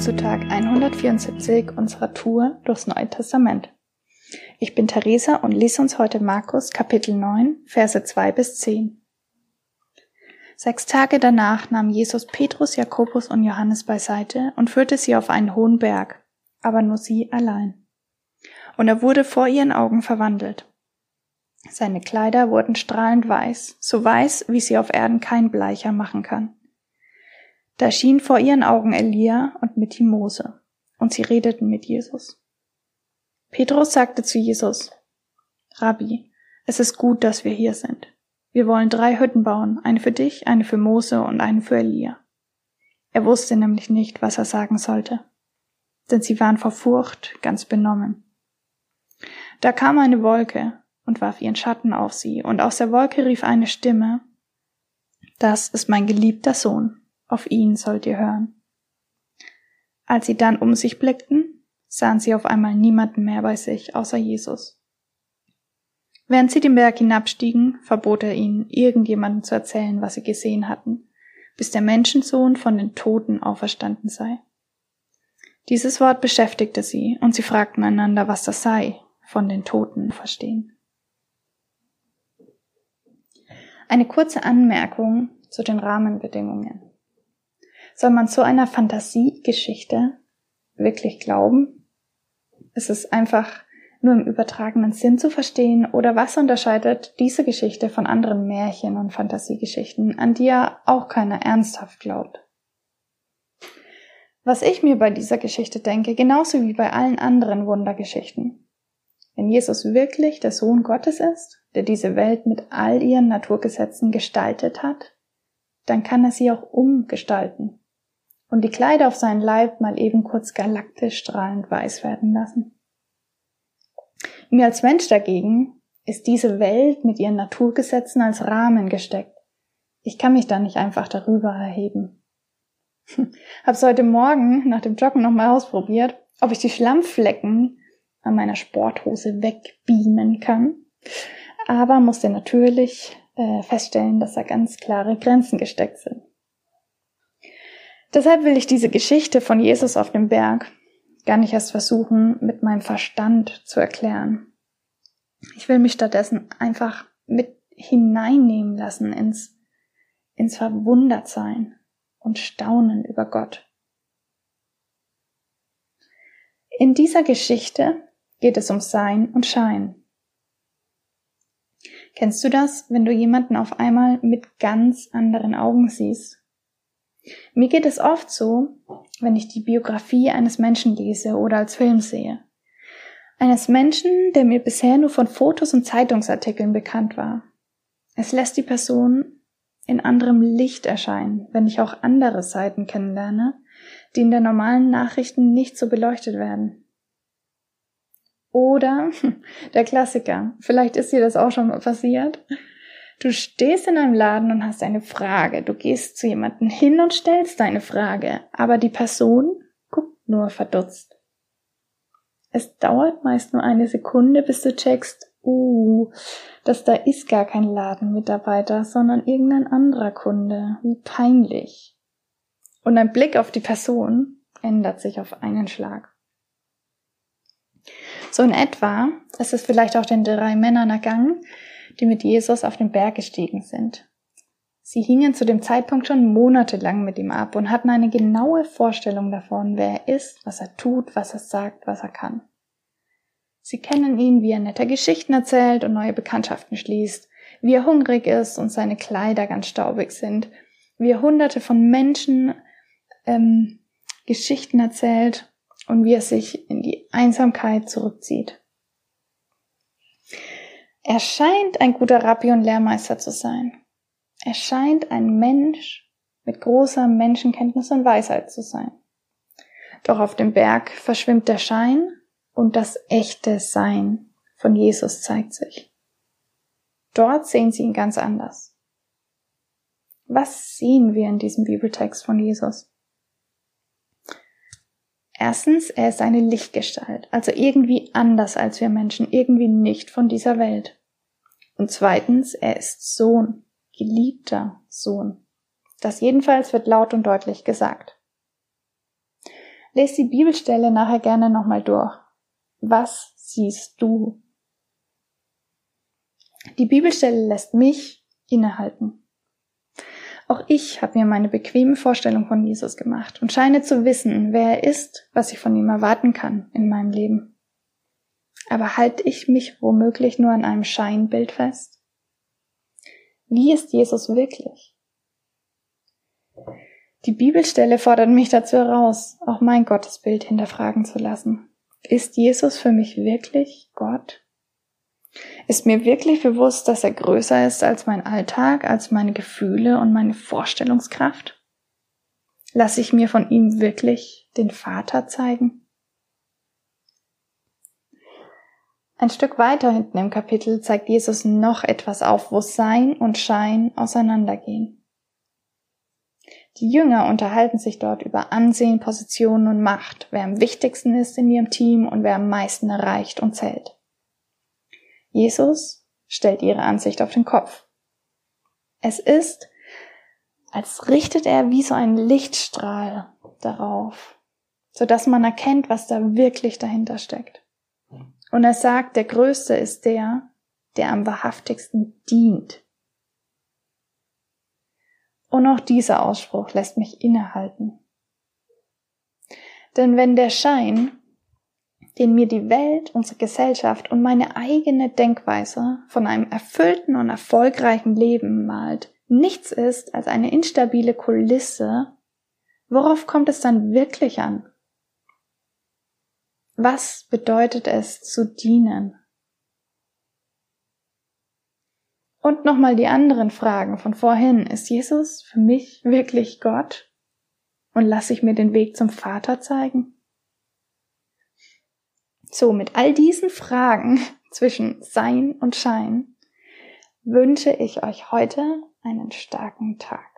zu Tag 174 unserer Tour durchs Neue Testament. Ich bin Theresa und lese uns heute Markus Kapitel 9, Verse 2 bis 10. Sechs Tage danach nahm Jesus Petrus, Jakobus und Johannes beiseite und führte sie auf einen hohen Berg, aber nur sie allein. Und er wurde vor ihren Augen verwandelt. Seine Kleider wurden strahlend weiß, so weiß, wie sie auf Erden kein Bleicher machen kann. Da erschien vor ihren Augen Elia und mit ihm Mose, und sie redeten mit Jesus. Petrus sagte zu Jesus, Rabbi, es ist gut, dass wir hier sind. Wir wollen drei Hütten bauen, eine für dich, eine für Mose und eine für Elia. Er wusste nämlich nicht, was er sagen sollte, denn sie waren vor Furcht ganz benommen. Da kam eine Wolke und warf ihren Schatten auf sie, und aus der Wolke rief eine Stimme, Das ist mein geliebter Sohn, auf ihn sollt ihr hören. Als sie dann um sich blickten, sahen sie auf einmal niemanden mehr bei sich außer Jesus. Während sie den Berg hinabstiegen, verbot er ihnen, irgendjemandem zu erzählen, was sie gesehen hatten, bis der Menschensohn von den Toten auferstanden sei. Dieses Wort beschäftigte sie, und sie fragten einander, was das sei, von den Toten verstehen. Eine kurze Anmerkung zu den Rahmenbedingungen. Soll man so einer Fantasiegeschichte wirklich glauben? Ist es einfach nur im übertragenen Sinn zu verstehen oder was unterscheidet diese Geschichte von anderen Märchen und Fantasiegeschichten, an die ja auch keiner ernsthaft glaubt? Was ich mir bei dieser Geschichte denke, genauso wie bei allen anderen Wundergeschichten. Wenn Jesus wirklich der Sohn Gottes ist, der diese Welt mit all ihren Naturgesetzen gestaltet hat, dann kann er sie auch umgestalten und die Kleider auf seinen Leib mal eben kurz galaktisch strahlend weiß werden lassen. Mir als Mensch dagegen ist diese Welt mit ihren Naturgesetzen als Rahmen gesteckt. Ich kann mich da nicht einfach darüber erheben. Hab's heute Morgen nach dem Joggen nochmal ausprobiert, ob ich die Schlammflecken an meiner Sporthose wegbeamen kann. Aber musste natürlich äh, feststellen, dass da ganz klare Grenzen gesteckt sind. Deshalb will ich diese Geschichte von Jesus auf dem Berg gar nicht erst versuchen, mit meinem Verstand zu erklären. Ich will mich stattdessen einfach mit hineinnehmen lassen ins, ins Verwundertsein und Staunen über Gott. In dieser Geschichte geht es um Sein und Schein. Kennst du das, wenn du jemanden auf einmal mit ganz anderen Augen siehst? Mir geht es oft so, wenn ich die Biografie eines Menschen lese oder als Film sehe. Eines Menschen, der mir bisher nur von Fotos und Zeitungsartikeln bekannt war. Es lässt die Person in anderem Licht erscheinen, wenn ich auch andere Seiten kennenlerne, die in der normalen Nachrichten nicht so beleuchtet werden. Oder der Klassiker, vielleicht ist dir das auch schon passiert. Du stehst in einem Laden und hast eine Frage. Du gehst zu jemandem hin und stellst deine Frage, aber die Person guckt nur verdutzt. Es dauert meist nur eine Sekunde, bis du checkst, uh, dass da ist gar kein Ladenmitarbeiter, sondern irgendein anderer Kunde. Wie peinlich. Und ein Blick auf die Person ändert sich auf einen Schlag. So in etwa ist es vielleicht auch den drei Männern ergangen, die mit Jesus auf den Berg gestiegen sind. Sie hingen zu dem Zeitpunkt schon monatelang mit ihm ab und hatten eine genaue Vorstellung davon, wer er ist, was er tut, was er sagt, was er kann. Sie kennen ihn, wie er nette Geschichten erzählt und neue Bekanntschaften schließt, wie er hungrig ist und seine Kleider ganz staubig sind, wie er hunderte von Menschen ähm, Geschichten erzählt und wie er sich in die Einsamkeit zurückzieht. Er scheint ein guter Rabbi und Lehrmeister zu sein. Er scheint ein Mensch mit großer Menschenkenntnis und Weisheit zu sein. Doch auf dem Berg verschwimmt der Schein und das echte Sein von Jesus zeigt sich. Dort sehen sie ihn ganz anders. Was sehen wir in diesem Bibeltext von Jesus? Erstens, er ist eine Lichtgestalt, also irgendwie anders als wir Menschen, irgendwie nicht von dieser Welt. Und zweitens, er ist Sohn, geliebter Sohn. Das jedenfalls wird laut und deutlich gesagt. Lest die Bibelstelle nachher gerne nochmal durch. Was siehst du? Die Bibelstelle lässt mich innehalten. Auch ich habe mir meine bequeme Vorstellung von Jesus gemacht und scheine zu wissen, wer er ist, was ich von ihm erwarten kann in meinem Leben. Aber halte ich mich womöglich nur an einem Scheinbild fest? Wie ist Jesus wirklich? Die Bibelstelle fordert mich dazu heraus, auch mein Gottesbild hinterfragen zu lassen. Ist Jesus für mich wirklich Gott? Ist mir wirklich bewusst, dass er größer ist als mein Alltag, als meine Gefühle und meine Vorstellungskraft? Lasse ich mir von ihm wirklich den Vater zeigen? Ein Stück weiter hinten im Kapitel zeigt Jesus noch etwas auf, wo Sein und Schein auseinandergehen. Die Jünger unterhalten sich dort über Ansehen, Positionen und Macht, wer am wichtigsten ist in ihrem Team und wer am meisten erreicht und zählt. Jesus stellt ihre Ansicht auf den Kopf. Es ist, als richtet er wie so ein Lichtstrahl darauf, so dass man erkennt, was da wirklich dahinter steckt. Und er sagt, der Größte ist der, der am wahrhaftigsten dient. Und auch dieser Ausspruch lässt mich innehalten. Denn wenn der Schein, den mir die Welt, unsere Gesellschaft und meine eigene Denkweise von einem erfüllten und erfolgreichen Leben malt, nichts ist als eine instabile Kulisse, worauf kommt es dann wirklich an? Was bedeutet es zu dienen? Und nochmal die anderen Fragen von vorhin. Ist Jesus für mich wirklich Gott? Und lasse ich mir den Weg zum Vater zeigen? So, mit all diesen Fragen zwischen Sein und Schein wünsche ich euch heute einen starken Tag.